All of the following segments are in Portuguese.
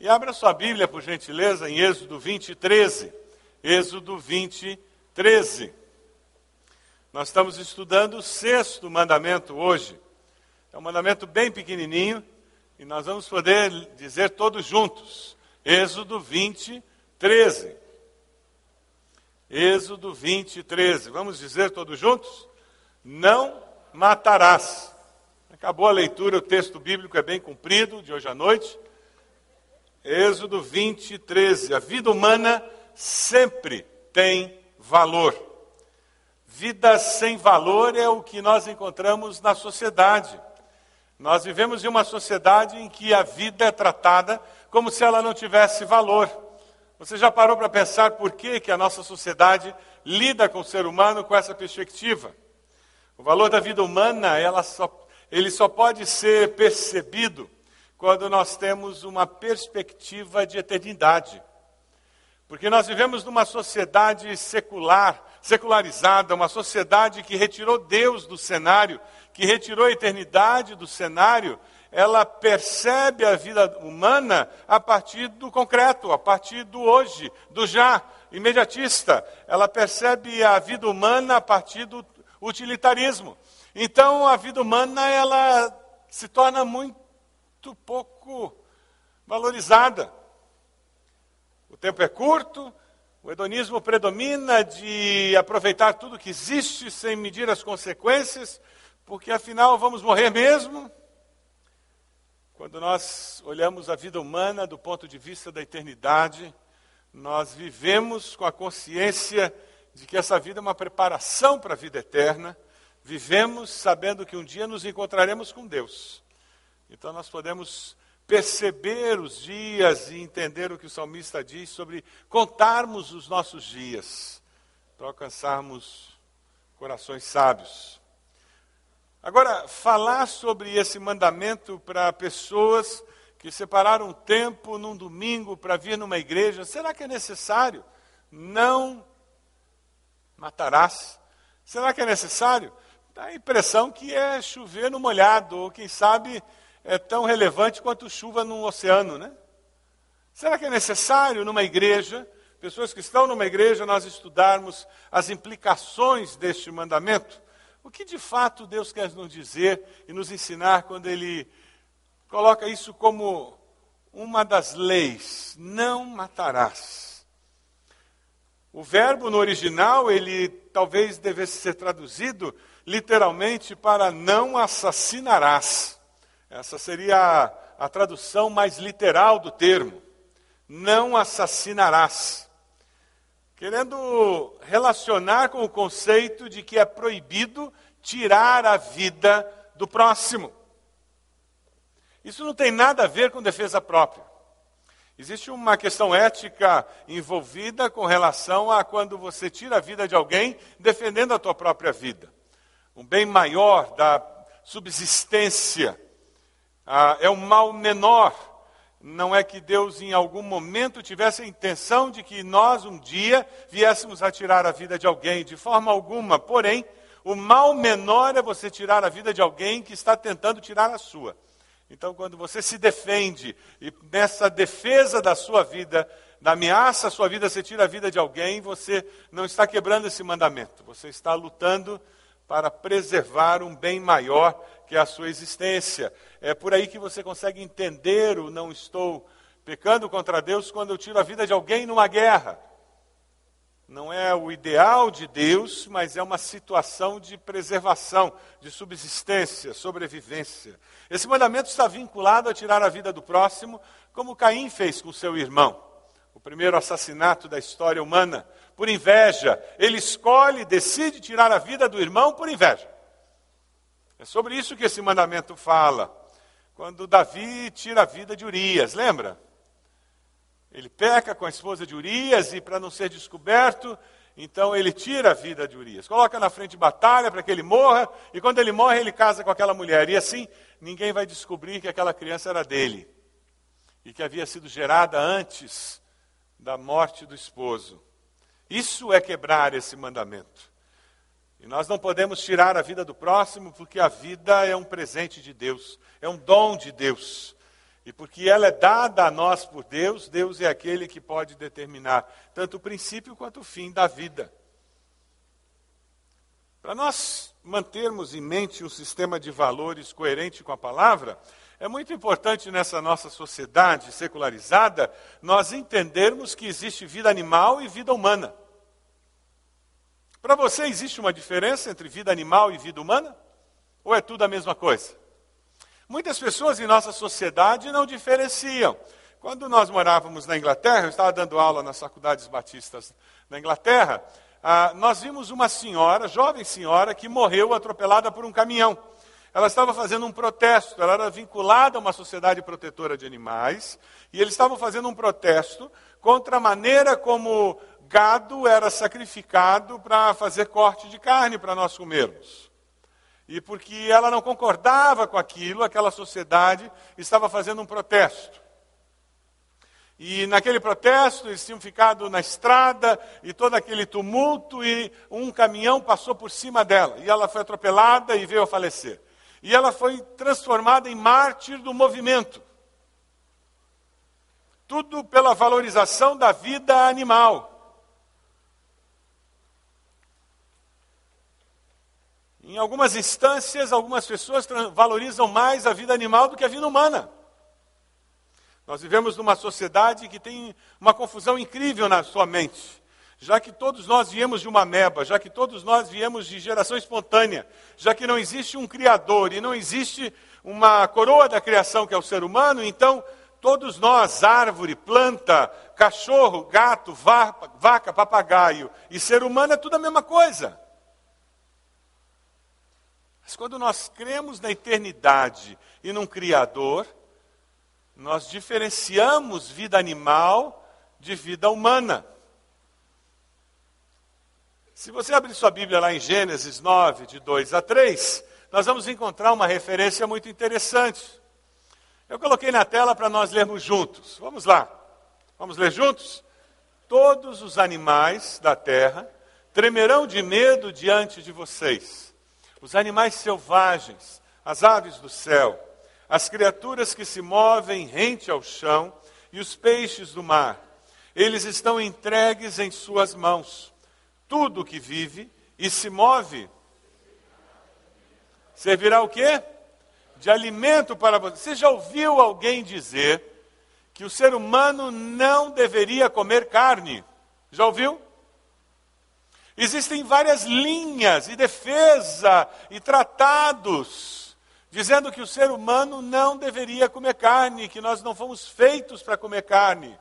E abra sua Bíblia, por gentileza, em Êxodo 20, 13. Êxodo 20, 13. Nós estamos estudando o sexto mandamento hoje. É um mandamento bem pequenininho e nós vamos poder dizer todos juntos. Êxodo 20, 13. Êxodo 20, 13. Vamos dizer todos juntos? Não matarás. Acabou a leitura, o texto bíblico é bem cumprido de hoje à noite. Êxodo 20, 13. A vida humana sempre tem valor. Vida sem valor é o que nós encontramos na sociedade. Nós vivemos em uma sociedade em que a vida é tratada como se ela não tivesse valor. Você já parou para pensar por que, que a nossa sociedade lida com o ser humano com essa perspectiva? O valor da vida humana, ela só, ele só pode ser percebido quando nós temos uma perspectiva de eternidade. Porque nós vivemos numa sociedade secular, secularizada, uma sociedade que retirou Deus do cenário, que retirou a eternidade do cenário, ela percebe a vida humana a partir do concreto, a partir do hoje, do já, imediatista. Ela percebe a vida humana a partir do utilitarismo. Então a vida humana ela se torna muito pouco valorizada. O tempo é curto, o hedonismo predomina de aproveitar tudo que existe sem medir as consequências, porque afinal vamos morrer mesmo. Quando nós olhamos a vida humana do ponto de vista da eternidade, nós vivemos com a consciência de que essa vida é uma preparação para a vida eterna. Vivemos sabendo que um dia nos encontraremos com Deus. Então nós podemos perceber os dias e entender o que o salmista diz sobre contarmos os nossos dias para alcançarmos corações sábios. Agora, falar sobre esse mandamento para pessoas que separaram tempo num domingo para vir numa igreja, será que é necessário? Não matarás. Será que é necessário? Dá a impressão que é chover no molhado, ou quem sabe é tão relevante quanto chuva num oceano, né? Será que é necessário numa igreja, pessoas que estão numa igreja, nós estudarmos as implicações deste mandamento? O que de fato Deus quer nos dizer e nos ensinar quando Ele coloca isso como uma das leis: não matarás. O verbo no original, ele talvez devesse ser traduzido literalmente para não assassinarás. Essa seria a, a tradução mais literal do termo. Não assassinarás. Querendo relacionar com o conceito de que é proibido tirar a vida do próximo. Isso não tem nada a ver com defesa própria. Existe uma questão ética envolvida com relação a quando você tira a vida de alguém defendendo a tua própria vida. Um bem maior da subsistência ah, é um mal menor. Não é que Deus em algum momento tivesse a intenção de que nós um dia viéssemos a tirar a vida de alguém, de forma alguma. Porém, o mal menor é você tirar a vida de alguém que está tentando tirar a sua. Então, quando você se defende e nessa defesa da sua vida, da ameaça à sua vida, você tira a vida de alguém, você não está quebrando esse mandamento. Você está lutando para preservar um bem maior que é a sua existência. É por aí que você consegue entender o não estou pecando contra Deus quando eu tiro a vida de alguém numa guerra. Não é o ideal de Deus, mas é uma situação de preservação, de subsistência, sobrevivência. Esse mandamento está vinculado a tirar a vida do próximo, como Caim fez com seu irmão. O primeiro assassinato da história humana, por inveja. Ele escolhe, decide tirar a vida do irmão por inveja. É sobre isso que esse mandamento fala. Quando Davi tira a vida de Urias, lembra? Ele peca com a esposa de Urias e, para não ser descoberto, então ele tira a vida de Urias. Coloca na frente de batalha para que ele morra, e quando ele morre, ele casa com aquela mulher. E assim, ninguém vai descobrir que aquela criança era dele e que havia sido gerada antes da morte do esposo. Isso é quebrar esse mandamento. E nós não podemos tirar a vida do próximo, porque a vida é um presente de Deus, é um dom de Deus. E porque ela é dada a nós por Deus, Deus é aquele que pode determinar tanto o princípio quanto o fim da vida. Para nós mantermos em mente um sistema de valores coerente com a palavra, é muito importante nessa nossa sociedade secularizada nós entendermos que existe vida animal e vida humana. Para você, existe uma diferença entre vida animal e vida humana? Ou é tudo a mesma coisa? Muitas pessoas em nossa sociedade não diferenciam. Quando nós morávamos na Inglaterra, eu estava dando aula nas faculdades batistas na Inglaterra, ah, nós vimos uma senhora, jovem senhora, que morreu atropelada por um caminhão. Ela estava fazendo um protesto, ela era vinculada a uma sociedade protetora de animais, e eles estavam fazendo um protesto contra a maneira como gado era sacrificado para fazer corte de carne para nós comermos. E porque ela não concordava com aquilo, aquela sociedade estava fazendo um protesto. E naquele protesto eles tinham ficado na estrada e todo aquele tumulto e um caminhão passou por cima dela. E ela foi atropelada e veio a falecer. E ela foi transformada em mártir do movimento. Tudo pela valorização da vida animal. Em algumas instâncias, algumas pessoas valorizam mais a vida animal do que a vida humana. Nós vivemos numa sociedade que tem uma confusão incrível na sua mente. Já que todos nós viemos de uma meba, já que todos nós viemos de geração espontânea, já que não existe um criador e não existe uma coroa da criação que é o ser humano, então todos nós, árvore, planta, cachorro, gato, vaca, papagaio e ser humano é tudo a mesma coisa. Mas quando nós cremos na eternidade e num Criador, nós diferenciamos vida animal de vida humana. Se você abrir sua Bíblia lá em Gênesis 9, de 2 a 3, nós vamos encontrar uma referência muito interessante. Eu coloquei na tela para nós lermos juntos. Vamos lá. Vamos ler juntos? Todos os animais da terra tremerão de medo diante de vocês os animais selvagens, as aves do céu, as criaturas que se movem rente ao chão e os peixes do mar. Eles estão entregues em suas mãos. Tudo que vive e se move servirá o quê? De alimento para você. Você já ouviu alguém dizer que o ser humano não deveria comer carne? Já ouviu? Existem várias linhas e defesa e tratados dizendo que o ser humano não deveria comer carne, que nós não fomos feitos para comer carne.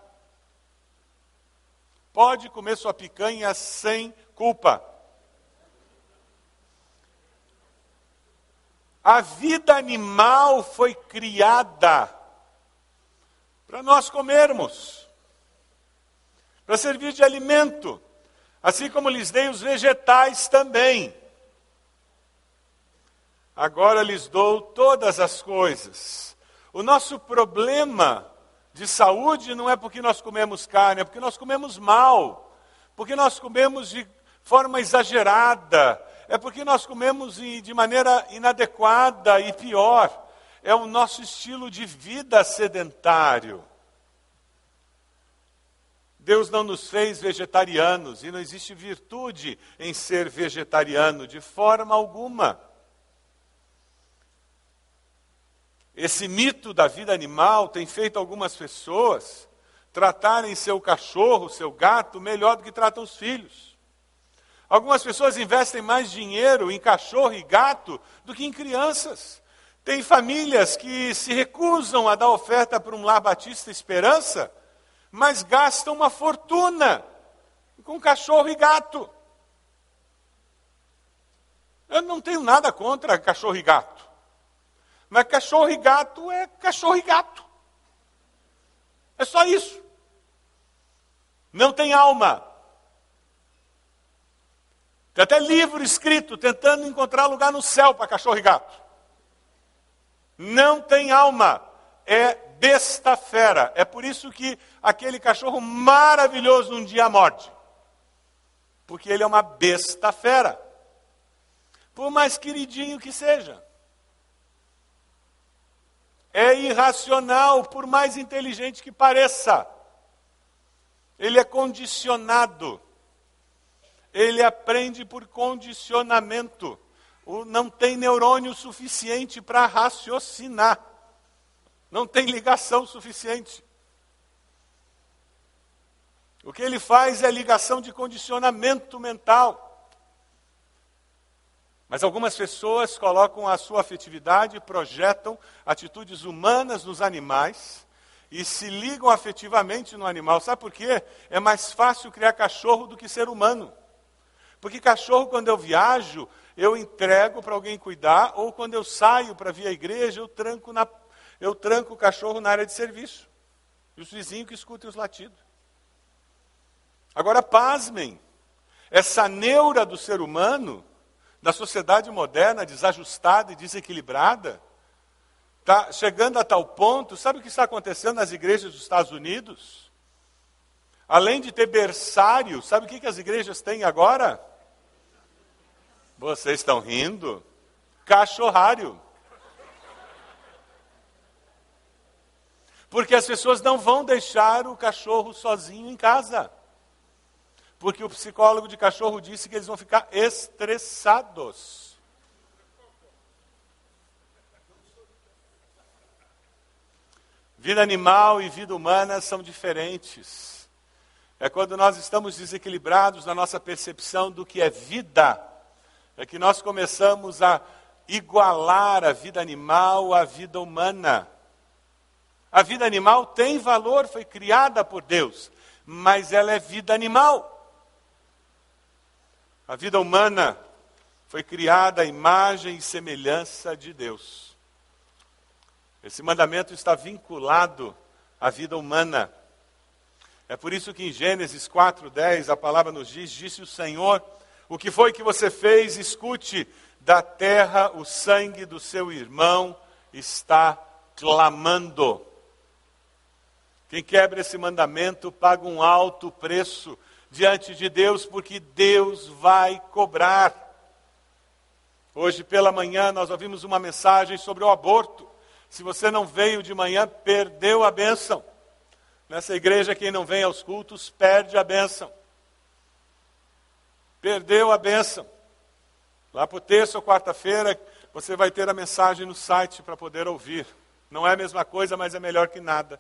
Pode comer sua picanha sem culpa. A vida animal foi criada para nós comermos, para servir de alimento. Assim como lhes dei os vegetais também. Agora lhes dou todas as coisas. O nosso problema de saúde não é porque nós comemos carne, é porque nós comemos mal. Porque nós comemos de forma exagerada. É porque nós comemos de maneira inadequada e pior. É o nosso estilo de vida sedentário. Deus não nos fez vegetarianos e não existe virtude em ser vegetariano de forma alguma. Esse mito da vida animal tem feito algumas pessoas tratarem seu cachorro, seu gato, melhor do que tratam os filhos. Algumas pessoas investem mais dinheiro em cachorro e gato do que em crianças. Tem famílias que se recusam a dar oferta para um lar batista esperança mas gastam uma fortuna com cachorro e gato. Eu não tenho nada contra cachorro e gato. Mas cachorro e gato é cachorro e gato. É só isso. Não tem alma. Tem até livro escrito tentando encontrar lugar no céu para cachorro e gato. Não tem alma. É besta fera. É por isso que aquele cachorro maravilhoso um dia morde. Porque ele é uma besta fera. Por mais queridinho que seja. é irracional, por mais inteligente que pareça. Ele é condicionado. Ele aprende por condicionamento. Não tem neurônio suficiente para raciocinar. Não tem ligação suficiente. O que ele faz é ligação de condicionamento mental. Mas algumas pessoas colocam a sua afetividade, projetam atitudes humanas nos animais e se ligam afetivamente no animal. Sabe por quê? É mais fácil criar cachorro do que ser humano. Porque cachorro, quando eu viajo, eu entrego para alguém cuidar, ou quando eu saio para vir à igreja, eu tranco, na, eu tranco o cachorro na área de serviço. E os vizinhos que escutem os latidos. Agora, pasmem, essa neura do ser humano, da sociedade moderna, desajustada e desequilibrada, está chegando a tal ponto, sabe o que está acontecendo nas igrejas dos Estados Unidos? Além de ter berçário, sabe o que, que as igrejas têm agora? Vocês estão rindo? Cachorrário. Porque as pessoas não vão deixar o cachorro sozinho em casa. Porque o psicólogo de cachorro disse que eles vão ficar estressados. Vida animal e vida humana são diferentes. É quando nós estamos desequilibrados na nossa percepção do que é vida, é que nós começamos a igualar a vida animal à vida humana. A vida animal tem valor, foi criada por Deus, mas ela é vida animal. A vida humana foi criada à imagem e semelhança de Deus. Esse mandamento está vinculado à vida humana. É por isso que em Gênesis 4:10 a palavra nos diz: Disse o Senhor, o que foi que você fez? Escute, da terra o sangue do seu irmão está clamando. Quem quebra esse mandamento paga um alto preço diante de Deus, porque Deus vai cobrar. Hoje pela manhã nós ouvimos uma mensagem sobre o aborto. Se você não veio de manhã, perdeu a bênção. Nessa igreja, quem não vem aos cultos perde a bênção. Perdeu a bênção. Lá o terça ou quarta-feira, você vai ter a mensagem no site para poder ouvir. Não é a mesma coisa, mas é melhor que nada.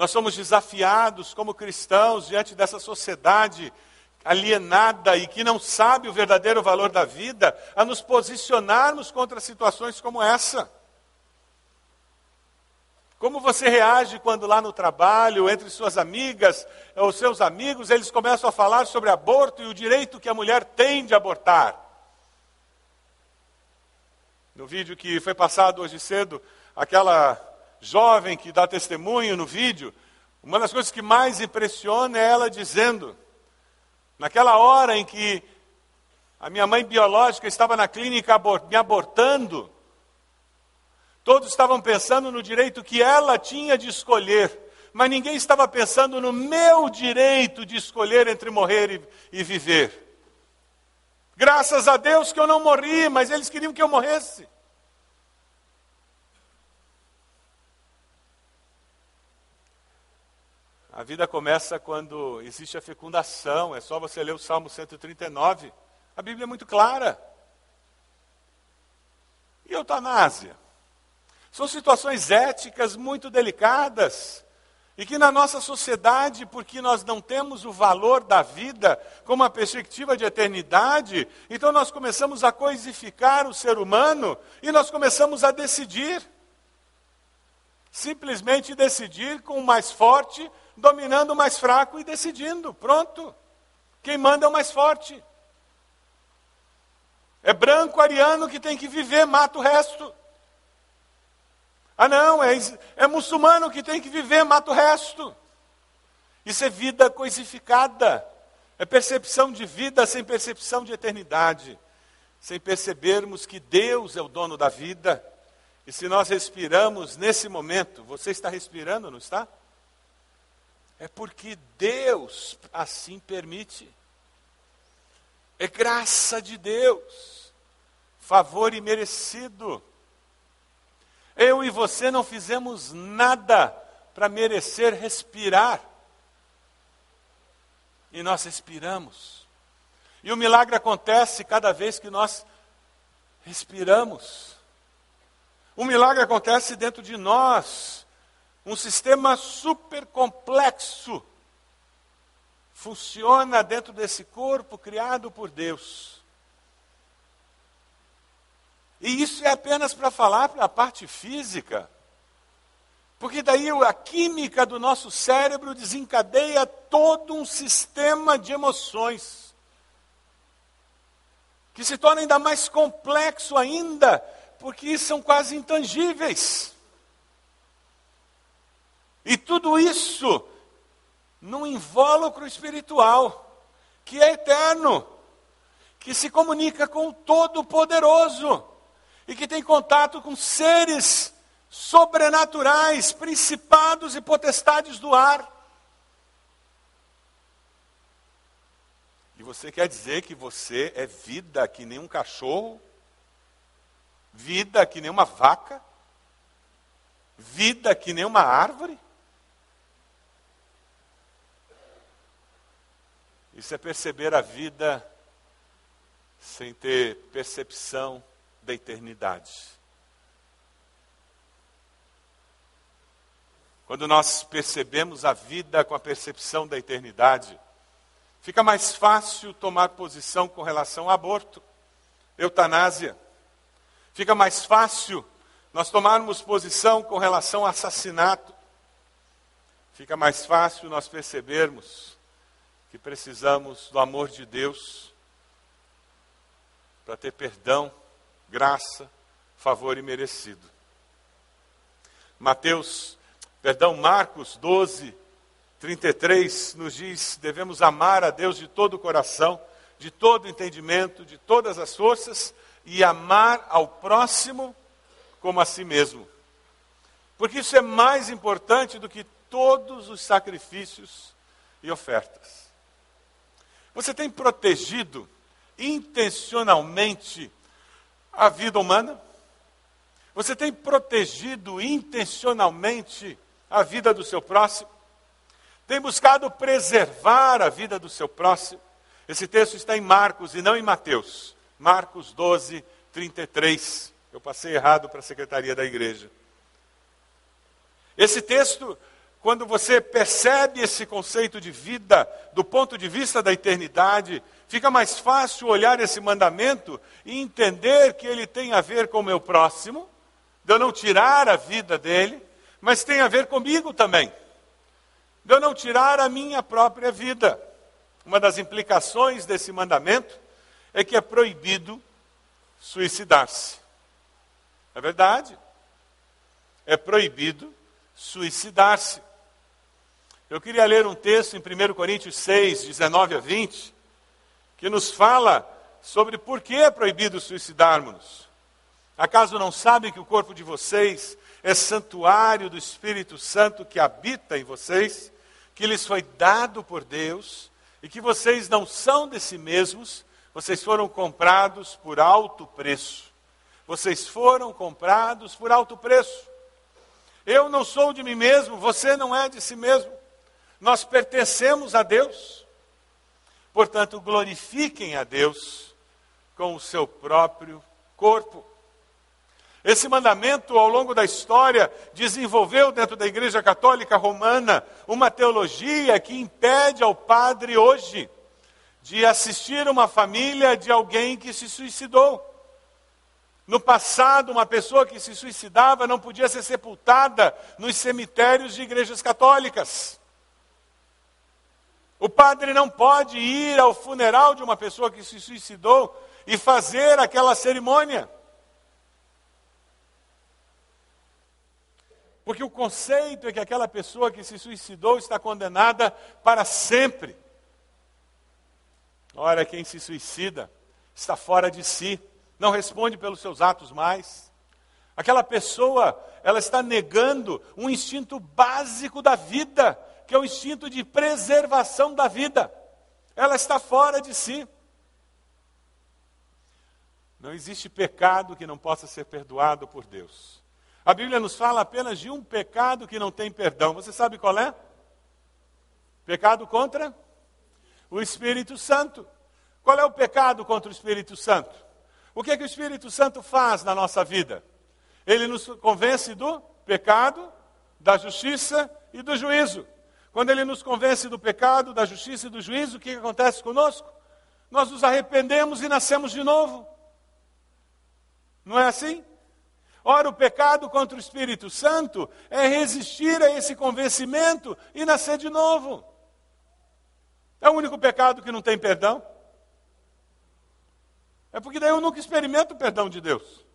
Nós somos desafiados como cristãos diante dessa sociedade alienada e que não sabe o verdadeiro valor da vida, a nos posicionarmos contra situações como essa. Como você reage quando lá no trabalho, entre suas amigas ou seus amigos, eles começam a falar sobre aborto e o direito que a mulher tem de abortar? No vídeo que foi passado hoje cedo, aquela jovem que dá testemunho no vídeo, uma das coisas que mais impressiona é ela dizendo: naquela hora em que a minha mãe biológica estava na clínica me abortando, todos estavam pensando no direito que ela tinha de escolher, mas ninguém estava pensando no meu direito de escolher entre morrer e, e viver. Graças a Deus que eu não morri, mas eles queriam que eu morresse. A vida começa quando existe a fecundação, é só você ler o Salmo 139. A Bíblia é muito clara. E eutanásia? São situações éticas muito delicadas. E que na nossa sociedade, porque nós não temos o valor da vida como uma perspectiva de eternidade, então nós começamos a coisificar o ser humano e nós começamos a decidir. Simplesmente decidir com o mais forte dominando o mais fraco e decidindo. Pronto. Quem manda é o mais forte. É branco ariano que tem que viver, mata o resto. Ah, não, é, é muçulmano que tem que viver, mata o resto. Isso é vida coisificada. É percepção de vida sem percepção de eternidade. Sem percebermos que Deus é o dono da vida. E se nós respiramos nesse momento, você está respirando, não está? É porque Deus assim permite. É graça de Deus, favor imerecido. Eu e você não fizemos nada para merecer respirar. E nós respiramos. E o milagre acontece cada vez que nós respiramos. O milagre acontece dentro de nós. Um sistema super complexo funciona dentro desse corpo criado por Deus. E isso é apenas para falar para a parte física. Porque daí a química do nosso cérebro desencadeia todo um sistema de emoções. Que se torna ainda mais complexo ainda, porque são quase intangíveis. E tudo isso num invólucro espiritual, que é eterno, que se comunica com o Todo-Poderoso e que tem contato com seres sobrenaturais, principados e potestades do ar. E você quer dizer que você é vida que nem um cachorro? Vida que nem uma vaca? Vida que nem uma árvore? Isso é perceber a vida sem ter percepção da eternidade. Quando nós percebemos a vida com a percepção da eternidade, fica mais fácil tomar posição com relação ao aborto, eutanásia. Fica mais fácil nós tomarmos posição com relação ao assassinato. Fica mais fácil nós percebermos que precisamos do amor de Deus para ter perdão, graça, favor e merecido. Mateus, perdão, Marcos 12, 33 nos diz: devemos amar a Deus de todo o coração, de todo o entendimento, de todas as forças e amar ao próximo como a si mesmo. Porque isso é mais importante do que todos os sacrifícios e ofertas. Você tem protegido intencionalmente a vida humana? Você tem protegido intencionalmente a vida do seu próximo? Tem buscado preservar a vida do seu próximo? Esse texto está em Marcos e não em Mateus. Marcos 12, 33. Eu passei errado para a secretaria da igreja. Esse texto quando você percebe esse conceito de vida do ponto de vista da eternidade, fica mais fácil olhar esse mandamento e entender que ele tem a ver com o meu próximo, de eu não tirar a vida dele, mas tem a ver comigo também, de eu não tirar a minha própria vida. Uma das implicações desse mandamento é que é proibido suicidar-se. É verdade? É proibido suicidar-se. Eu queria ler um texto em 1 Coríntios 6, 19 a 20, que nos fala sobre por que é proibido suicidarmos. Acaso não sabem que o corpo de vocês é santuário do Espírito Santo que habita em vocês, que lhes foi dado por Deus, e que vocês não são de si mesmos, vocês foram comprados por alto preço. Vocês foram comprados por alto preço. Eu não sou de mim mesmo, você não é de si mesmo. Nós pertencemos a Deus. Portanto, glorifiquem a Deus com o seu próprio corpo. Esse mandamento, ao longo da história, desenvolveu dentro da Igreja Católica Romana uma teologia que impede ao padre hoje de assistir uma família de alguém que se suicidou. No passado, uma pessoa que se suicidava não podia ser sepultada nos cemitérios de igrejas católicas. O padre não pode ir ao funeral de uma pessoa que se suicidou e fazer aquela cerimônia. Porque o conceito é que aquela pessoa que se suicidou está condenada para sempre. Ora, quem se suicida está fora de si, não responde pelos seus atos mais. Aquela pessoa, ela está negando um instinto básico da vida, que é o instinto de preservação da vida. Ela está fora de si. Não existe pecado que não possa ser perdoado por Deus. A Bíblia nos fala apenas de um pecado que não tem perdão. Você sabe qual é? Pecado contra o Espírito Santo. Qual é o pecado contra o Espírito Santo? O que é que o Espírito Santo faz na nossa vida? Ele nos convence do pecado, da justiça e do juízo. Quando ele nos convence do pecado, da justiça e do juízo, o que acontece conosco? Nós nos arrependemos e nascemos de novo. Não é assim? Ora, o pecado contra o Espírito Santo é resistir a esse convencimento e nascer de novo. É o único pecado que não tem perdão. É porque daí eu nunca experimento o perdão de Deus.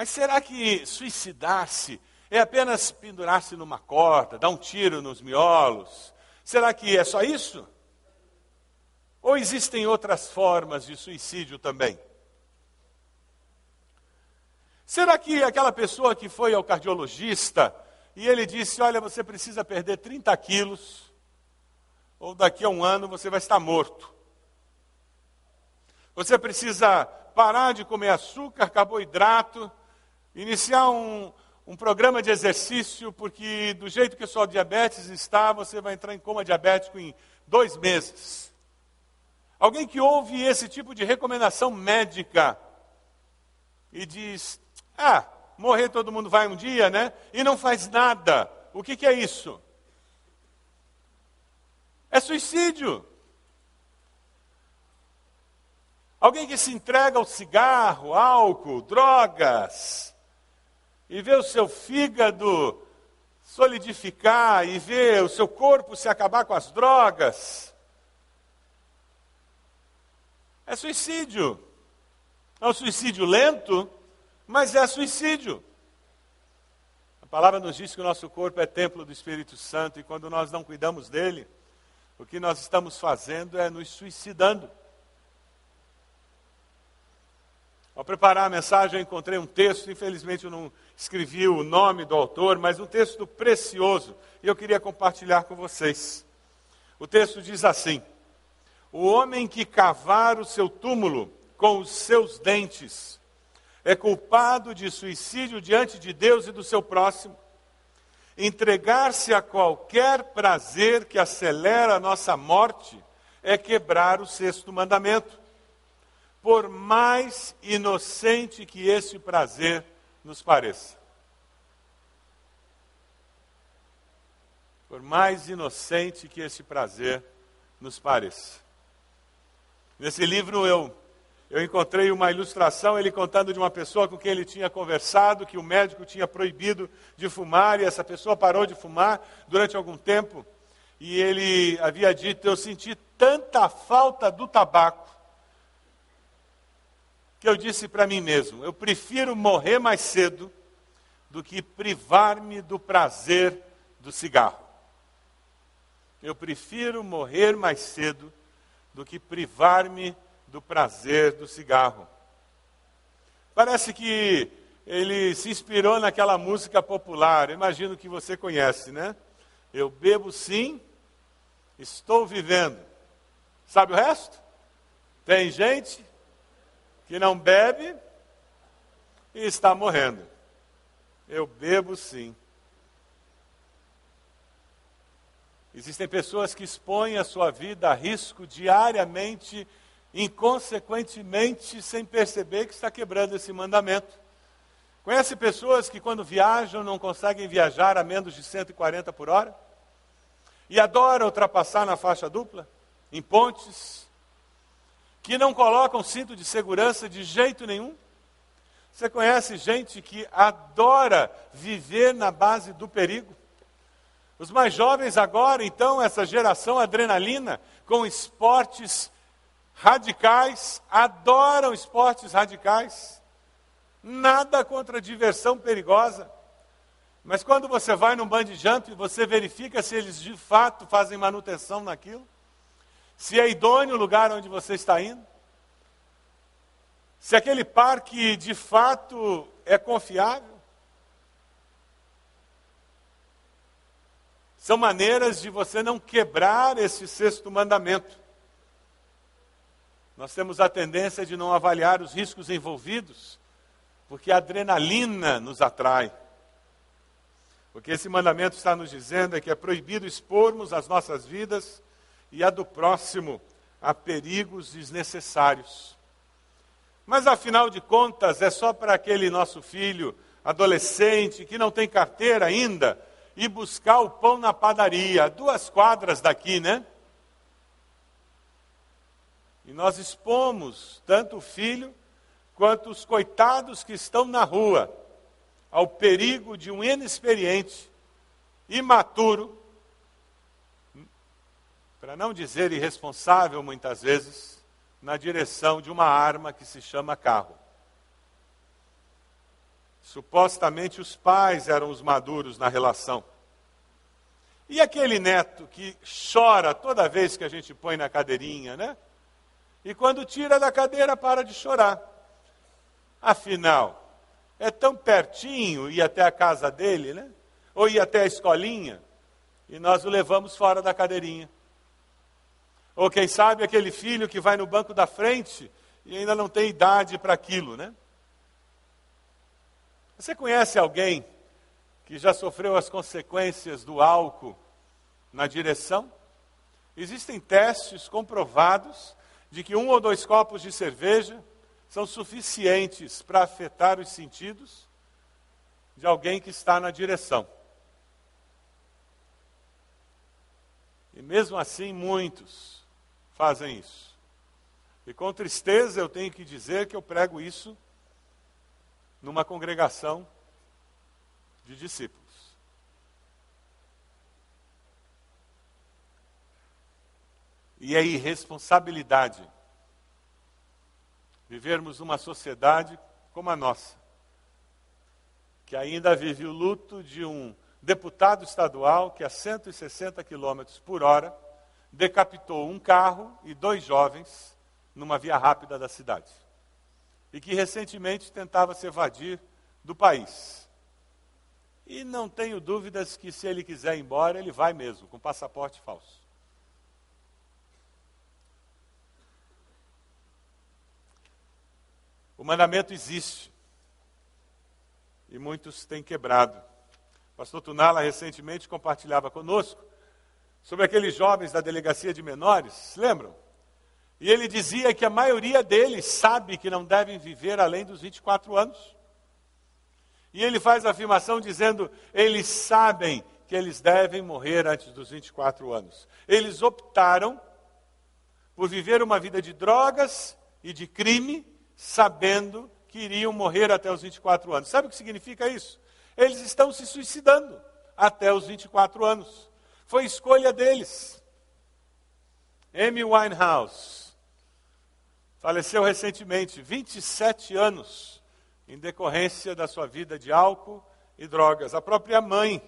Mas será que suicidar-se é apenas pendurar-se numa corda, dar um tiro nos miolos? Será que é só isso? Ou existem outras formas de suicídio também? Será que aquela pessoa que foi ao cardiologista e ele disse: Olha, você precisa perder 30 quilos, ou daqui a um ano você vai estar morto. Você precisa parar de comer açúcar, carboidrato, iniciar um, um programa de exercício, porque do jeito que sua diabetes está, você vai entrar em coma diabético em dois meses. Alguém que ouve esse tipo de recomendação médica e diz: Ah, morrer todo mundo vai um dia, né? E não faz nada. O que, que é isso? É suicídio. Alguém que se entrega ao cigarro, álcool, drogas, e vê o seu fígado solidificar, e vê o seu corpo se acabar com as drogas, é suicídio. É um suicídio lento, mas é suicídio. A palavra nos diz que o nosso corpo é templo do Espírito Santo e quando nós não cuidamos dele, o que nós estamos fazendo é nos suicidando. Ao preparar a mensagem, eu encontrei um texto, infelizmente eu não escrevi o nome do autor, mas um texto precioso, e eu queria compartilhar com vocês. O texto diz assim: O homem que cavar o seu túmulo com os seus dentes é culpado de suicídio diante de Deus e do seu próximo. Entregar-se a qualquer prazer que acelera a nossa morte é quebrar o sexto mandamento por mais inocente que esse prazer nos pareça. Por mais inocente que esse prazer nos pareça. Nesse livro eu, eu encontrei uma ilustração, ele contando de uma pessoa com quem ele tinha conversado, que o médico tinha proibido de fumar, e essa pessoa parou de fumar durante algum tempo. E ele havia dito: Eu senti tanta falta do tabaco que eu disse para mim mesmo: eu prefiro morrer mais cedo do que privar-me do prazer do cigarro. Eu prefiro morrer mais cedo do que privar-me do prazer do cigarro. Parece que ele se inspirou naquela música popular, imagino que você conhece, né? Eu bebo sim, estou vivendo. Sabe o resto? Tem gente que não bebe e está morrendo. Eu bebo sim. Existem pessoas que expõem a sua vida a risco diariamente, inconsequentemente, sem perceber que está quebrando esse mandamento. Conhece pessoas que, quando viajam, não conseguem viajar a menos de 140 por hora? E adoram ultrapassar na faixa dupla, em pontes, que não colocam cinto de segurança de jeito nenhum. Você conhece gente que adora viver na base do perigo? Os mais jovens agora, então, essa geração adrenalina, com esportes radicais, adoram esportes radicais. Nada contra a diversão perigosa. Mas quando você vai num band jump, você verifica se eles de fato fazem manutenção naquilo se é idôneo o lugar onde você está indo, se aquele parque de fato é confiável. São maneiras de você não quebrar esse sexto mandamento. nós temos a tendência de não avaliar os riscos envolvidos, porque a adrenalina nos atrai. O que esse mandamento está nos dizendo é que é proibido expormos as nossas vidas e a do próximo a perigos desnecessários. Mas afinal de contas, é só para aquele nosso filho adolescente que não tem carteira ainda ir buscar o pão na padaria, duas quadras daqui, né? E nós expomos tanto o filho quanto os coitados que estão na rua ao perigo de um inexperiente, imaturo, para não dizer irresponsável muitas vezes, na direção de uma arma que se chama carro. Supostamente os pais eram os maduros na relação. E aquele neto que chora toda vez que a gente põe na cadeirinha, né? E quando tira da cadeira, para de chorar. Afinal, é tão pertinho ir até a casa dele, né? Ou ir até a escolinha, e nós o levamos fora da cadeirinha. Ou quem sabe aquele filho que vai no banco da frente e ainda não tem idade para aquilo, né? Você conhece alguém que já sofreu as consequências do álcool na direção? Existem testes comprovados de que um ou dois copos de cerveja são suficientes para afetar os sentidos de alguém que está na direção. E mesmo assim, muitos fazem isso. E com tristeza eu tenho que dizer que eu prego isso numa congregação de discípulos. E é irresponsabilidade vivermos numa sociedade como a nossa, que ainda vive o luto de um deputado estadual que a 160 km por hora decapitou um carro e dois jovens numa via rápida da cidade. E que recentemente tentava se evadir do país. E não tenho dúvidas que se ele quiser ir embora, ele vai mesmo, com passaporte falso. O mandamento existe. E muitos têm quebrado. O pastor Tunala recentemente compartilhava conosco sobre aqueles jovens da delegacia de menores, lembram? E ele dizia que a maioria deles sabe que não devem viver além dos 24 anos. E ele faz a afirmação dizendo: eles sabem que eles devem morrer antes dos 24 anos. Eles optaram por viver uma vida de drogas e de crime sabendo que iriam morrer até os 24 anos. Sabe o que significa isso? Eles estão se suicidando até os 24 anos. Foi escolha deles. Amy Winehouse faleceu recentemente, 27 anos, em decorrência da sua vida de álcool e drogas. A própria mãe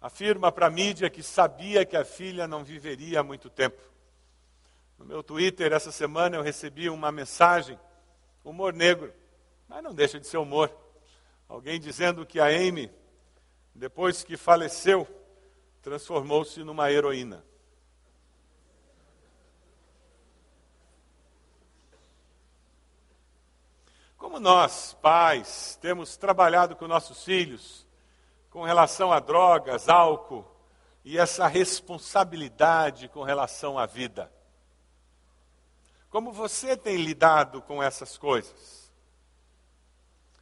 afirma para a mídia que sabia que a filha não viveria muito tempo. No meu Twitter, essa semana, eu recebi uma mensagem humor negro, mas não deixa de ser humor. Alguém dizendo que a Amy, depois que faleceu, transformou-se numa heroína. Como nós, pais, temos trabalhado com nossos filhos com relação a drogas, álcool e essa responsabilidade com relação à vida. Como você tem lidado com essas coisas?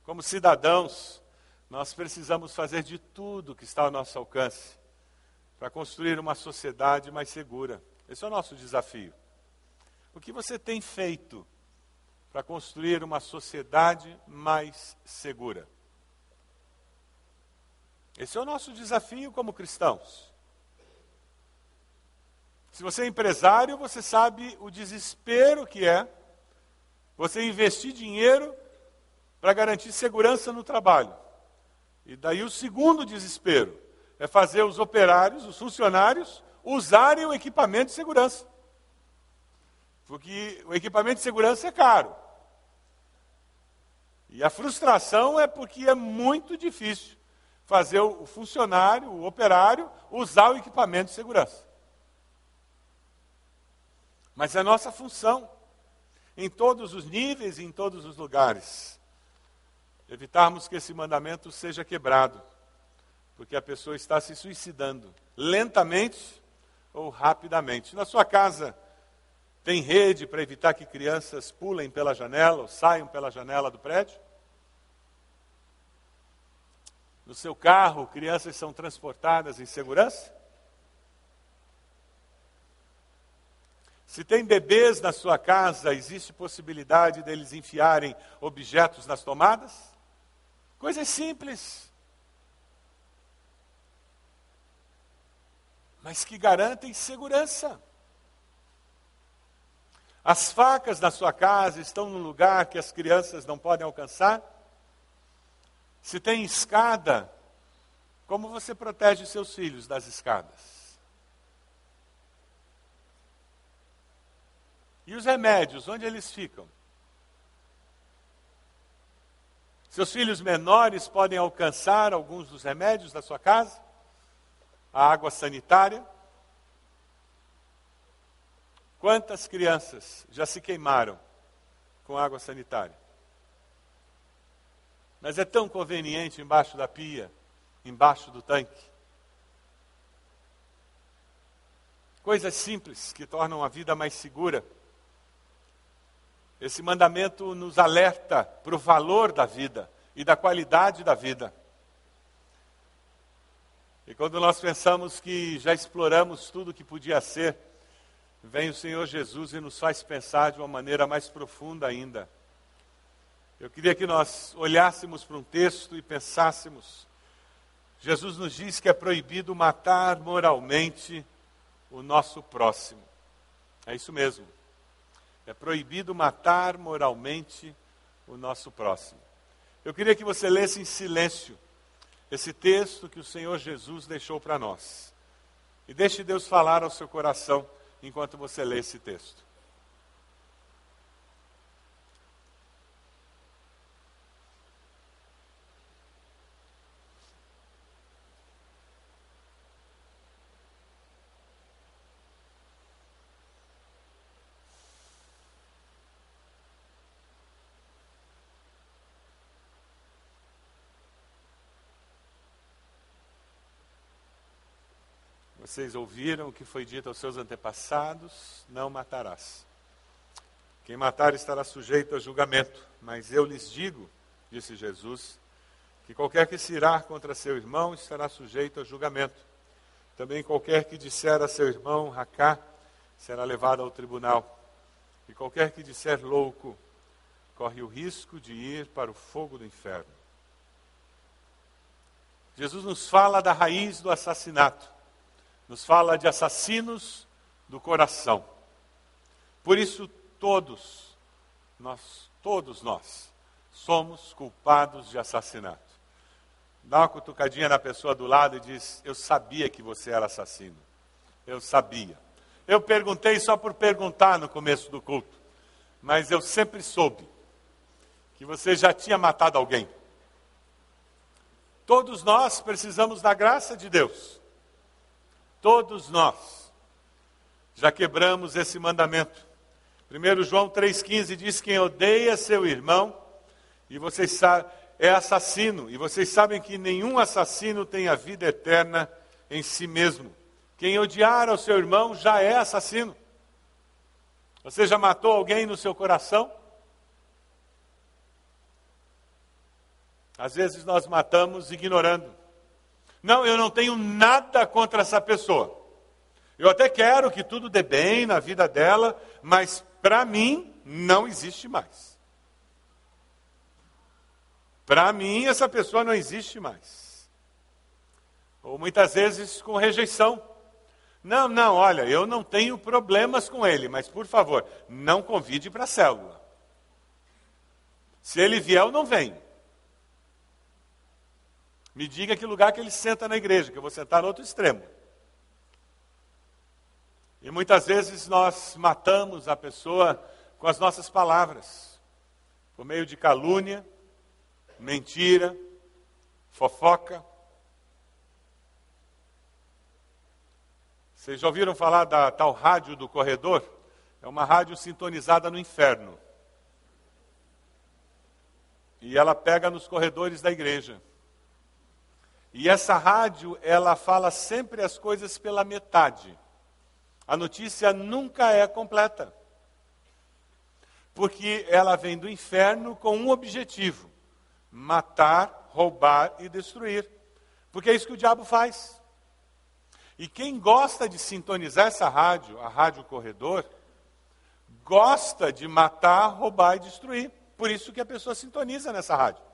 Como cidadãos, nós precisamos fazer de tudo que está ao nosso alcance para construir uma sociedade mais segura. Esse é o nosso desafio. O que você tem feito para construir uma sociedade mais segura? Esse é o nosso desafio como cristãos. Se você é empresário, você sabe o desespero que é você investir dinheiro para garantir segurança no trabalho. E daí o segundo desespero é fazer os operários, os funcionários, usarem o equipamento de segurança. Porque o equipamento de segurança é caro. E a frustração é porque é muito difícil fazer o funcionário, o operário, usar o equipamento de segurança. Mas é nossa função em todos os níveis e em todos os lugares. Evitarmos que esse mandamento seja quebrado, porque a pessoa está se suicidando, lentamente ou rapidamente. Na sua casa, tem rede para evitar que crianças pulem pela janela ou saiam pela janela do prédio? No seu carro, crianças são transportadas em segurança? Se tem bebês na sua casa, existe possibilidade deles enfiarem objetos nas tomadas? Coisas simples. Mas que garantem segurança. As facas na sua casa estão no lugar que as crianças não podem alcançar? Se tem escada, como você protege seus filhos das escadas? E os remédios, onde eles ficam? Seus filhos menores podem alcançar alguns dos remédios da sua casa? A água sanitária? Quantas crianças já se queimaram com água sanitária? Mas é tão conveniente embaixo da pia, embaixo do tanque. Coisas simples que tornam a vida mais segura. Esse mandamento nos alerta para o valor da vida e da qualidade da vida. E quando nós pensamos que já exploramos tudo que podia ser, vem o Senhor Jesus e nos faz pensar de uma maneira mais profunda ainda. Eu queria que nós olhássemos para um texto e pensássemos. Jesus nos diz que é proibido matar moralmente o nosso próximo. É isso mesmo. É proibido matar moralmente o nosso próximo. Eu queria que você lesse em silêncio esse texto que o Senhor Jesus deixou para nós. E deixe Deus falar ao seu coração enquanto você lê esse texto. Vocês ouviram o que foi dito aos seus antepassados: não matarás. Quem matar estará sujeito a julgamento. Mas eu lhes digo, disse Jesus, que qualquer que se irá contra seu irmão estará sujeito a julgamento. Também qualquer que disser a seu irmão, racá, será levado ao tribunal. E qualquer que disser louco, corre o risco de ir para o fogo do inferno. Jesus nos fala da raiz do assassinato nos fala de assassinos do coração. Por isso, todos, nós, todos nós, somos culpados de assassinato. Dá uma cutucadinha na pessoa do lado e diz: Eu sabia que você era assassino. Eu sabia. Eu perguntei só por perguntar no começo do culto, mas eu sempre soube que você já tinha matado alguém. Todos nós precisamos da graça de Deus. Todos nós já quebramos esse mandamento. 1 João 3,15 diz: Quem odeia seu irmão, e vocês sabem, é assassino, e vocês sabem que nenhum assassino tem a vida eterna em si mesmo. Quem odiar ao seu irmão já é assassino. Você já matou alguém no seu coração? Às vezes nós matamos ignorando. Não, eu não tenho nada contra essa pessoa. Eu até quero que tudo dê bem na vida dela, mas para mim não existe mais. Para mim, essa pessoa não existe mais. Ou muitas vezes com rejeição. Não, não, olha, eu não tenho problemas com ele, mas por favor, não convide para a célula. Se ele vier, eu não venho. Me diga que lugar que ele senta na igreja, que eu vou sentar no outro extremo. E muitas vezes nós matamos a pessoa com as nossas palavras, por meio de calúnia, mentira, fofoca. Vocês já ouviram falar da tal rádio do corredor? É uma rádio sintonizada no inferno. e ela pega nos corredores da igreja. E essa rádio, ela fala sempre as coisas pela metade. A notícia nunca é completa. Porque ela vem do inferno com um objetivo: matar, roubar e destruir. Porque é isso que o diabo faz. E quem gosta de sintonizar essa rádio, a Rádio Corredor, gosta de matar, roubar e destruir. Por isso que a pessoa sintoniza nessa rádio.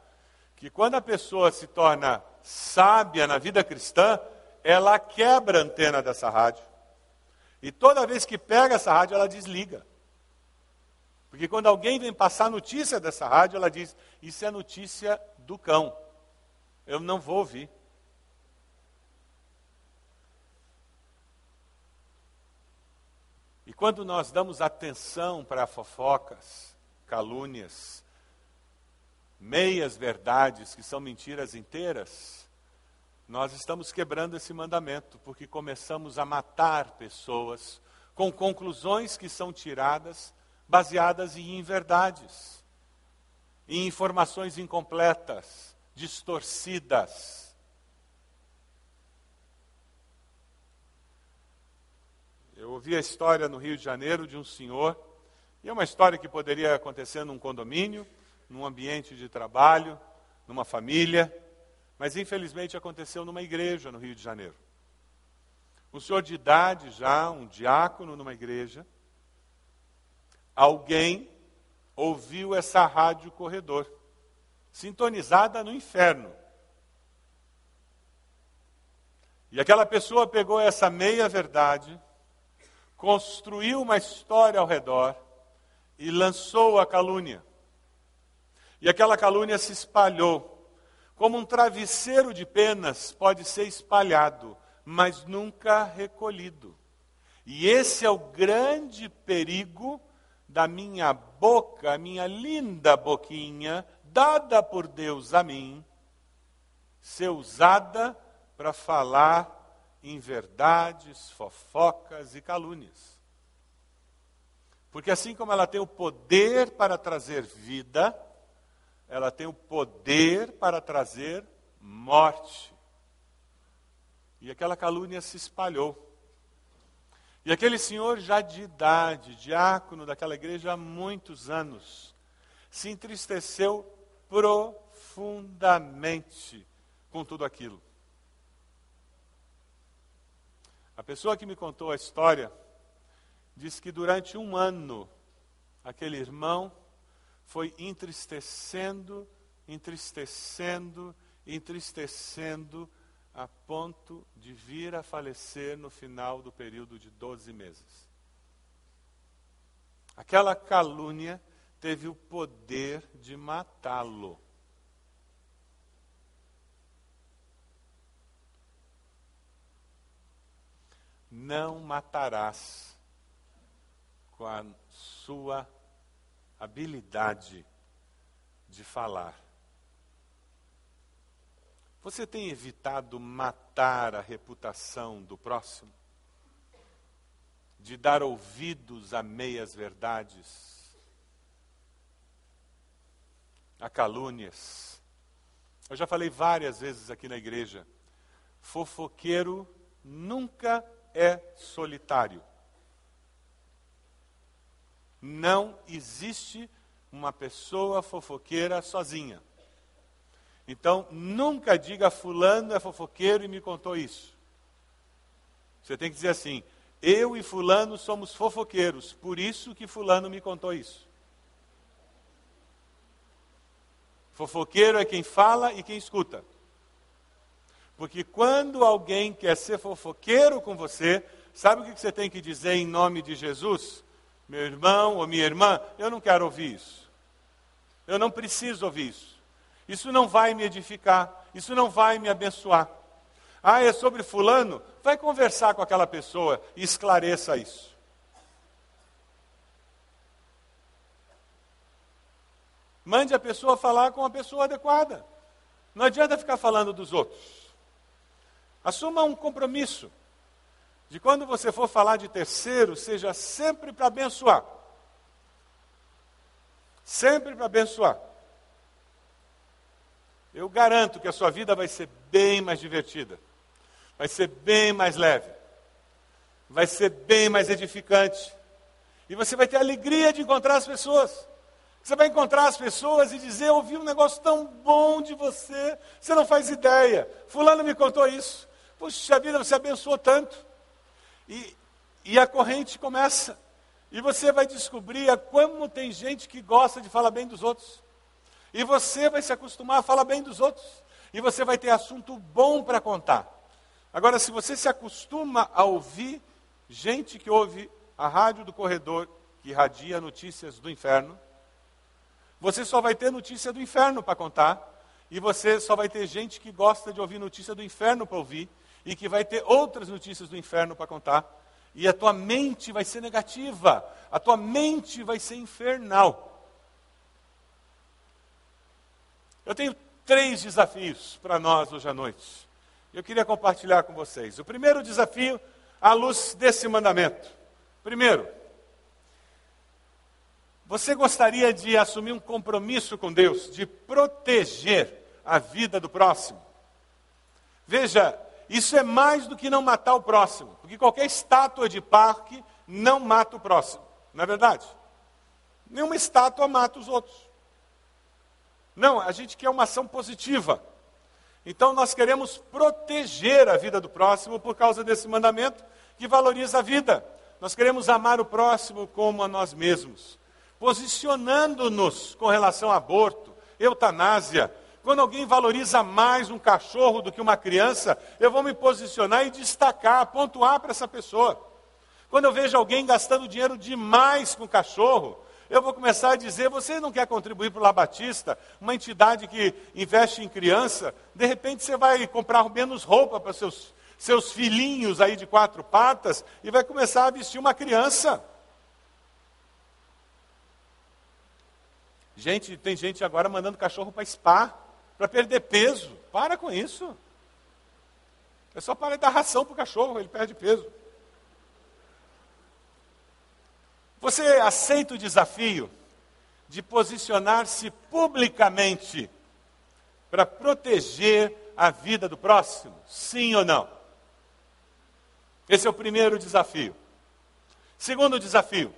Que quando a pessoa se torna sábia na vida cristã, ela quebra a antena dessa rádio. E toda vez que pega essa rádio, ela desliga. Porque quando alguém vem passar notícia dessa rádio, ela diz: Isso é notícia do cão. Eu não vou ouvir. E quando nós damos atenção para fofocas, calúnias, meias verdades que são mentiras inteiras, nós estamos quebrando esse mandamento, porque começamos a matar pessoas com conclusões que são tiradas baseadas em inverdades, em informações incompletas, distorcidas. Eu ouvi a história no Rio de Janeiro de um senhor, e é uma história que poderia acontecer num condomínio, num ambiente de trabalho, numa família, mas infelizmente aconteceu numa igreja no Rio de Janeiro. Um senhor de idade já, um diácono numa igreja, alguém ouviu essa rádio corredor, sintonizada no inferno. E aquela pessoa pegou essa meia verdade construiu uma história ao redor e lançou a calúnia. E aquela calúnia se espalhou. Como um travesseiro de penas pode ser espalhado, mas nunca recolhido. E esse é o grande perigo da minha boca, minha linda boquinha, dada por Deus a mim, ser usada para falar inverdades, fofocas e calúnias. Porque assim como ela tem o poder para trazer vida, ela tem o poder para trazer morte. E aquela calúnia se espalhou. E aquele senhor, já de idade, diácono daquela igreja há muitos anos, se entristeceu profundamente com tudo aquilo. A pessoa que me contou a história disse que durante um ano aquele irmão foi entristecendo, entristecendo, entristecendo, a ponto de vir a falecer no final do período de 12 meses. Aquela calúnia teve o poder de matá-lo. não matarás com a sua habilidade de falar. Você tem evitado matar a reputação do próximo? De dar ouvidos a meias verdades? A calúnias? Eu já falei várias vezes aqui na igreja. Fofoqueiro nunca é solitário. Não existe uma pessoa fofoqueira sozinha. Então, nunca diga fulano é fofoqueiro e me contou isso. Você tem que dizer assim: eu e fulano somos fofoqueiros, por isso que fulano me contou isso. Fofoqueiro é quem fala e quem escuta. Porque quando alguém quer ser fofoqueiro com você, sabe o que você tem que dizer em nome de Jesus? Meu irmão ou minha irmã, eu não quero ouvir isso. Eu não preciso ouvir isso. Isso não vai me edificar. Isso não vai me abençoar. Ah, é sobre Fulano? Vai conversar com aquela pessoa e esclareça isso. Mande a pessoa falar com a pessoa adequada. Não adianta ficar falando dos outros. Assuma um compromisso de quando você for falar de terceiro, seja sempre para abençoar. Sempre para abençoar. eu garanto que a sua vida vai ser bem mais divertida, vai ser bem mais leve, vai ser bem mais edificante. E você vai ter alegria de encontrar as pessoas. Você vai encontrar as pessoas e dizer: Eu ouvi um negócio tão bom de você, você não faz ideia. Fulano me contou isso. Puxa vida, você abençoou tanto. E, e a corrente começa. E você vai descobrir como tem gente que gosta de falar bem dos outros. E você vai se acostumar a falar bem dos outros. E você vai ter assunto bom para contar. Agora, se você se acostuma a ouvir gente que ouve a rádio do corredor, que irradia notícias do inferno, você só vai ter notícia do inferno para contar. E você só vai ter gente que gosta de ouvir notícia do inferno para ouvir. E que vai ter outras notícias do inferno para contar. E a tua mente vai ser negativa. A tua mente vai ser infernal. Eu tenho três desafios para nós hoje à noite. Eu queria compartilhar com vocês. O primeiro desafio, à luz desse mandamento. Primeiro, você gostaria de assumir um compromisso com Deus, de proteger a vida do próximo? Veja, isso é mais do que não matar o próximo, porque qualquer estátua de parque não mata o próximo, não é verdade? Nenhuma estátua mata os outros. Não, a gente quer uma ação positiva. Então nós queremos proteger a vida do próximo por causa desse mandamento que valoriza a vida. Nós queremos amar o próximo como a nós mesmos, posicionando-nos com relação a aborto, eutanásia. Quando alguém valoriza mais um cachorro do que uma criança, eu vou me posicionar e destacar, pontuar para essa pessoa. Quando eu vejo alguém gastando dinheiro demais com cachorro, eu vou começar a dizer: você não quer contribuir para o Labatista, uma entidade que investe em criança? De repente você vai comprar menos roupa para seus, seus filhinhos aí de quatro patas e vai começar a vestir uma criança. Gente, tem gente agora mandando cachorro para spa, para perder peso. Para com isso. É só para dar ração para o cachorro, ele perde peso. Você aceita o desafio de posicionar-se publicamente para proteger a vida do próximo? Sim ou não? Esse é o primeiro desafio. Segundo desafio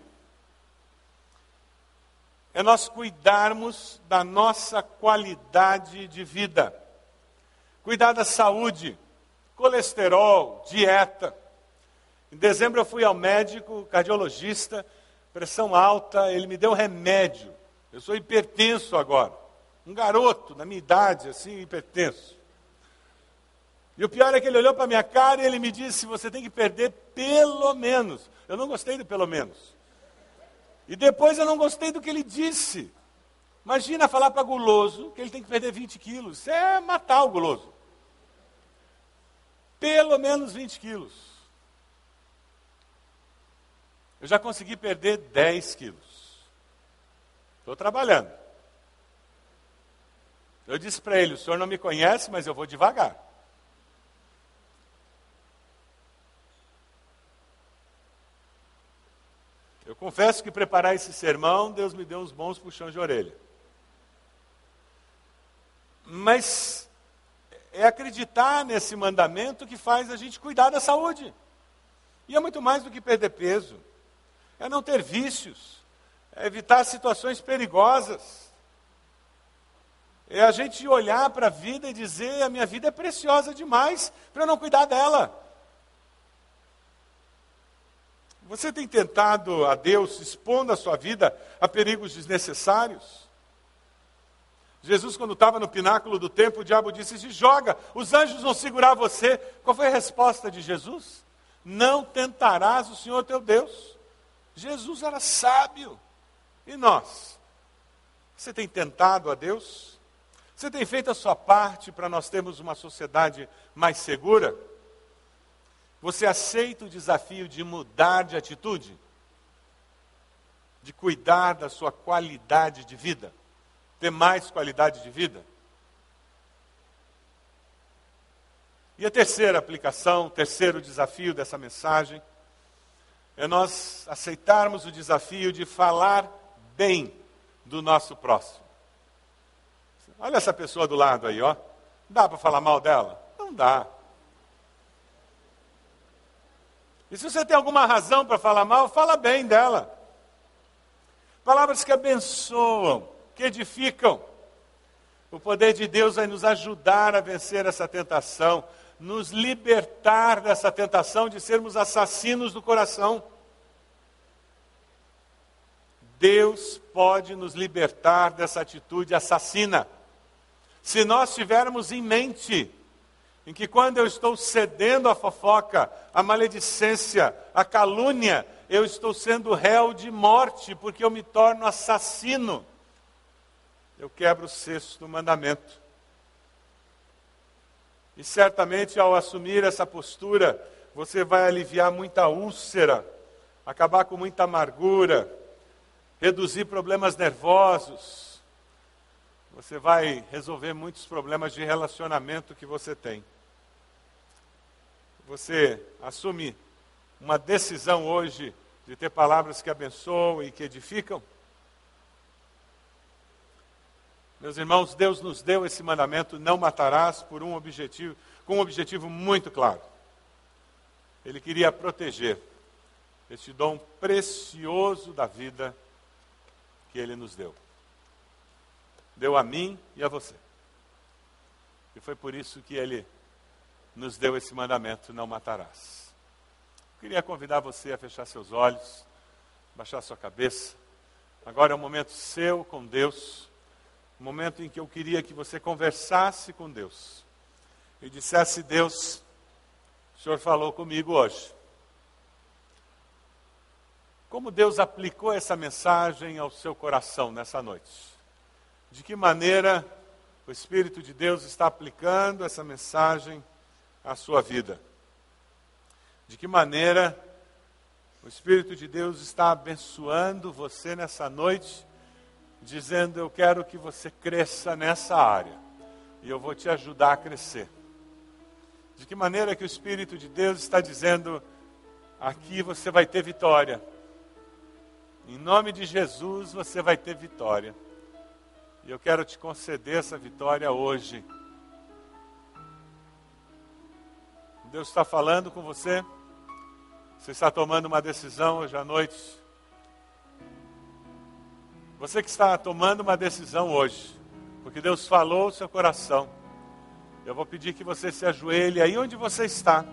é nós cuidarmos da nossa qualidade de vida. Cuidar da saúde, colesterol, dieta. Em dezembro eu fui ao médico cardiologista pressão alta, ele me deu remédio. Eu sou hipertenso agora. Um garoto, na minha idade, assim, hipertenso. E o pior é que ele olhou para minha cara e ele me disse: Você tem que perder pelo menos. Eu não gostei do pelo menos. E depois eu não gostei do que ele disse. Imagina falar para guloso que ele tem que perder 20 quilos. Isso é matar o guloso. Pelo menos 20 quilos. Eu já consegui perder 10 quilos. Estou trabalhando. Eu disse para ele: o senhor não me conhece, mas eu vou devagar. Confesso que preparar esse sermão, Deus me deu uns bons puxões de orelha. Mas é acreditar nesse mandamento que faz a gente cuidar da saúde. E é muito mais do que perder peso é não ter vícios, é evitar situações perigosas. É a gente olhar para a vida e dizer: a minha vida é preciosa demais para eu não cuidar dela. Você tem tentado a Deus expondo a sua vida a perigos desnecessários? Jesus, quando estava no pináculo do templo, o diabo disse: Se joga, os anjos vão segurar você. Qual foi a resposta de Jesus? Não tentarás o Senhor teu Deus. Jesus era sábio. E nós? Você tem tentado a Deus? Você tem feito a sua parte para nós termos uma sociedade mais segura? Você aceita o desafio de mudar de atitude? De cuidar da sua qualidade de vida? Ter mais qualidade de vida? E a terceira aplicação, o terceiro desafio dessa mensagem é nós aceitarmos o desafio de falar bem do nosso próximo. Olha essa pessoa do lado aí, ó. Dá para falar mal dela? Não dá. E se você tem alguma razão para falar mal, fala bem dela. Palavras que abençoam, que edificam. O poder de Deus vai nos ajudar a vencer essa tentação, nos libertar dessa tentação de sermos assassinos do coração. Deus pode nos libertar dessa atitude assassina. Se nós tivermos em mente em que quando eu estou cedendo à fofoca, à maledicência, à calúnia, eu estou sendo réu de morte, porque eu me torno assassino. Eu quebro o sexto mandamento. E certamente ao assumir essa postura, você vai aliviar muita úlcera, acabar com muita amargura, reduzir problemas nervosos. Você vai resolver muitos problemas de relacionamento que você tem você assume uma decisão hoje de ter palavras que abençoam e que edificam? Meus irmãos, Deus nos deu esse mandamento: não matarás por um objetivo, com um objetivo muito claro. Ele queria proteger este dom precioso da vida que ele nos deu. Deu a mim e a você. E foi por isso que ele nos deu esse mandamento: não matarás. Eu queria convidar você a fechar seus olhos, baixar sua cabeça. Agora é um momento seu com Deus, um momento em que eu queria que você conversasse com Deus e dissesse: Deus, o Senhor falou comigo hoje. Como Deus aplicou essa mensagem ao seu coração nessa noite? De que maneira o Espírito de Deus está aplicando essa mensagem a sua vida. De que maneira o Espírito de Deus está abençoando você nessa noite, dizendo: Eu quero que você cresça nessa área e eu vou te ajudar a crescer. De que maneira que o Espírito de Deus está dizendo: Aqui você vai ter vitória. Em nome de Jesus você vai ter vitória. E eu quero te conceder essa vitória hoje. Deus está falando com você. Você está tomando uma decisão hoje à noite. Você que está tomando uma decisão hoje, porque Deus falou o seu coração. Eu vou pedir que você se ajoelhe aí onde você está.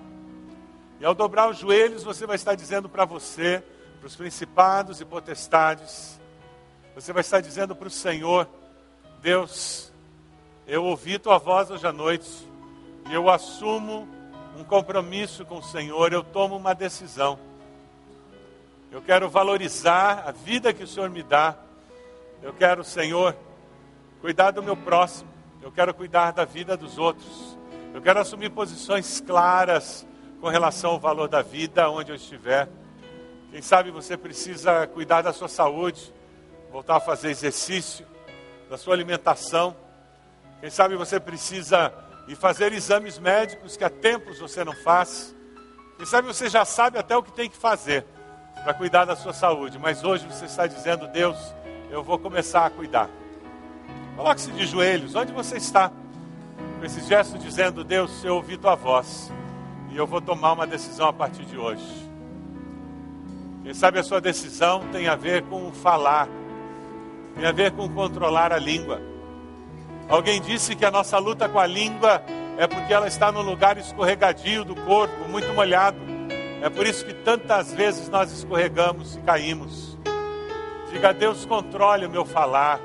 E ao dobrar os joelhos, você vai estar dizendo para você, para os principados e potestades, você vai estar dizendo para o Senhor: Deus, eu ouvi tua voz hoje à noite e eu assumo um compromisso com o Senhor, eu tomo uma decisão. Eu quero valorizar a vida que o Senhor me dá. Eu quero, Senhor, cuidar do meu próximo. Eu quero cuidar da vida dos outros. Eu quero assumir posições claras com relação ao valor da vida onde eu estiver. Quem sabe você precisa cuidar da sua saúde, voltar a fazer exercício, da sua alimentação. Quem sabe você precisa e fazer exames médicos que há tempos você não faz. Quem sabe você já sabe até o que tem que fazer para cuidar da sua saúde, mas hoje você está dizendo: Deus, eu vou começar a cuidar. Coloque-se de joelhos, onde você está? Com esse gesto dizendo: Deus, eu ouvi tua voz e eu vou tomar uma decisão a partir de hoje. Quem sabe a sua decisão tem a ver com falar, tem a ver com controlar a língua. Alguém disse que a nossa luta com a língua é porque ela está no lugar escorregadio do corpo, muito molhado. É por isso que tantas vezes nós escorregamos e caímos. Diga a Deus: controle o meu falar,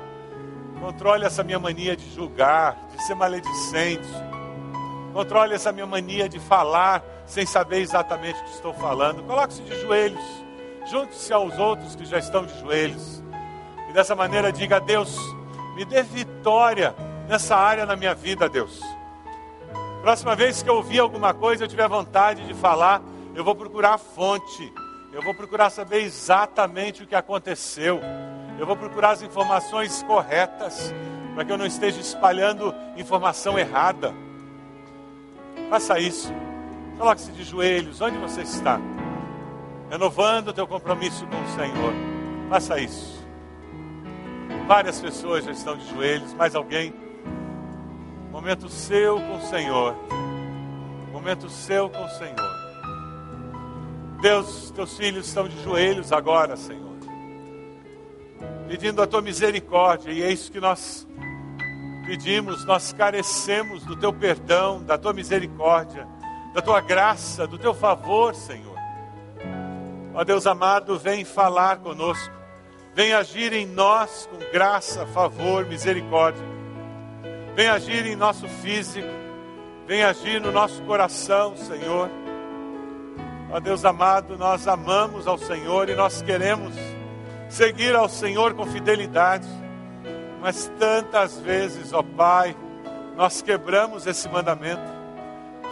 controle essa minha mania de julgar, de ser maledicente, controle essa minha mania de falar sem saber exatamente o que estou falando. Coloque-se de joelhos, junte-se aos outros que já estão de joelhos, e dessa maneira diga a Deus: me dê vitória nessa área na minha vida, Deus. Próxima vez que eu ouvir alguma coisa, eu tiver vontade de falar, eu vou procurar a fonte. Eu vou procurar saber exatamente o que aconteceu. Eu vou procurar as informações corretas, para que eu não esteja espalhando informação errada. Faça isso. Coloque-se de joelhos, onde você está? Renovando o teu compromisso com o Senhor. Faça isso. Várias pessoas já estão de joelhos, mais alguém? Momento seu com o Senhor. Momento seu com o Senhor. Deus, teus filhos estão de joelhos agora, Senhor. Pedindo a tua misericórdia, e é isso que nós pedimos, nós carecemos do teu perdão, da tua misericórdia, da tua graça, do teu favor, Senhor. Ó Deus amado, vem falar conosco, vem agir em nós com graça, favor, misericórdia. Vem agir em nosso físico, vem agir no nosso coração, Senhor. Ó Deus amado, nós amamos ao Senhor e nós queremos seguir ao Senhor com fidelidade. Mas tantas vezes, ó Pai, nós quebramos esse mandamento.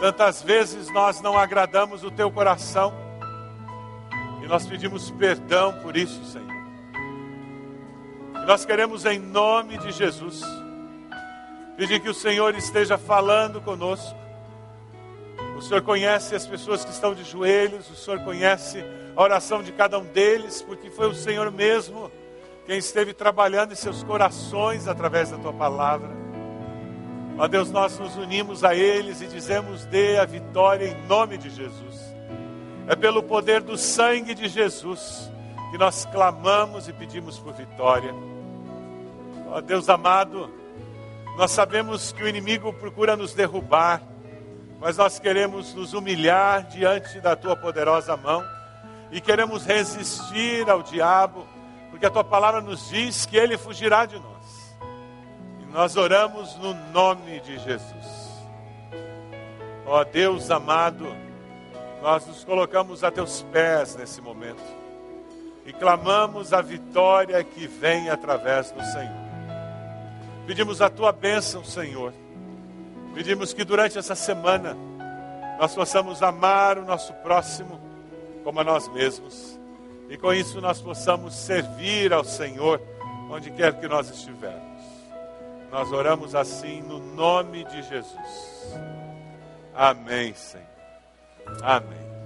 Tantas vezes nós não agradamos o teu coração. E nós pedimos perdão por isso, Senhor. E nós queremos, em nome de Jesus, pedir que o Senhor esteja falando conosco o Senhor conhece as pessoas que estão de joelhos, o Senhor conhece a oração de cada um deles, porque foi o Senhor mesmo quem esteve trabalhando em seus corações através da tua palavra. Ó Deus, nós nos unimos a eles e dizemos: dê a vitória em nome de Jesus. É pelo poder do sangue de Jesus que nós clamamos e pedimos por vitória. Ó Deus amado, nós sabemos que o inimigo procura nos derrubar mas nós queremos nos humilhar diante da tua poderosa mão e queremos resistir ao diabo, porque a tua palavra nos diz que ele fugirá de nós. E nós oramos no nome de Jesus. Ó Deus amado, nós nos colocamos a teus pés nesse momento e clamamos a vitória que vem através do Senhor. Pedimos a tua bênção, Senhor Pedimos que durante essa semana nós possamos amar o nosso próximo como a nós mesmos. E com isso nós possamos servir ao Senhor onde quer que nós estivermos. Nós oramos assim no nome de Jesus. Amém, Senhor. Amém.